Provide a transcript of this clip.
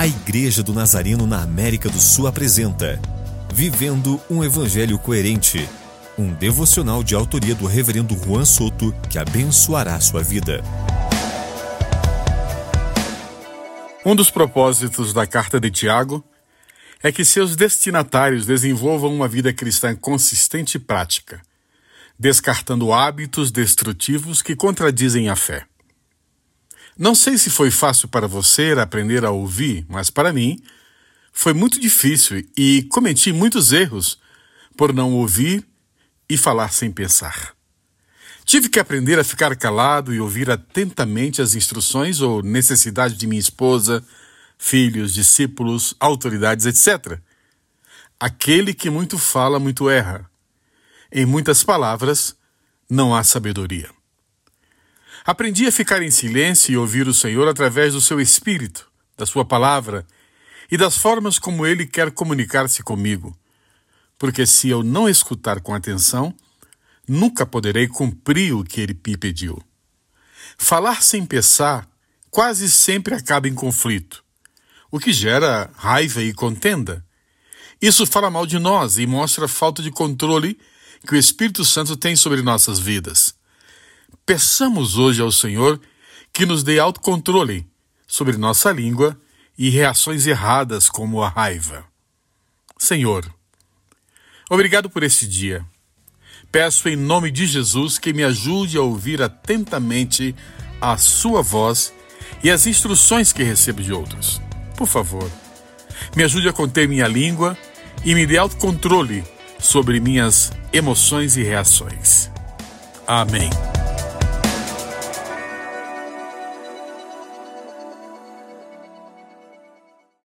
A Igreja do Nazareno na América do Sul apresenta Vivendo um Evangelho Coerente, um devocional de autoria do Reverendo Juan Soto que abençoará sua vida. Um dos propósitos da carta de Tiago é que seus destinatários desenvolvam uma vida cristã consistente e prática, descartando hábitos destrutivos que contradizem a fé. Não sei se foi fácil para você aprender a ouvir, mas para mim foi muito difícil e cometi muitos erros por não ouvir e falar sem pensar. Tive que aprender a ficar calado e ouvir atentamente as instruções ou necessidades de minha esposa, filhos, discípulos, autoridades, etc. Aquele que muito fala, muito erra. Em muitas palavras, não há sabedoria. Aprendi a ficar em silêncio e ouvir o Senhor através do seu Espírito, da Sua palavra e das formas como Ele quer comunicar-se comigo. Porque se eu não escutar com atenção, nunca poderei cumprir o que Ele me pediu. Falar sem pensar quase sempre acaba em conflito, o que gera raiva e contenda. Isso fala mal de nós e mostra a falta de controle que o Espírito Santo tem sobre nossas vidas. Peçamos hoje ao Senhor que nos dê autocontrole sobre nossa língua e reações erradas como a raiva. Senhor, obrigado por este dia. Peço em nome de Jesus que me ajude a ouvir atentamente a Sua voz e as instruções que recebo de outros. Por favor, me ajude a conter minha língua e me dê autocontrole sobre minhas emoções e reações. Amém.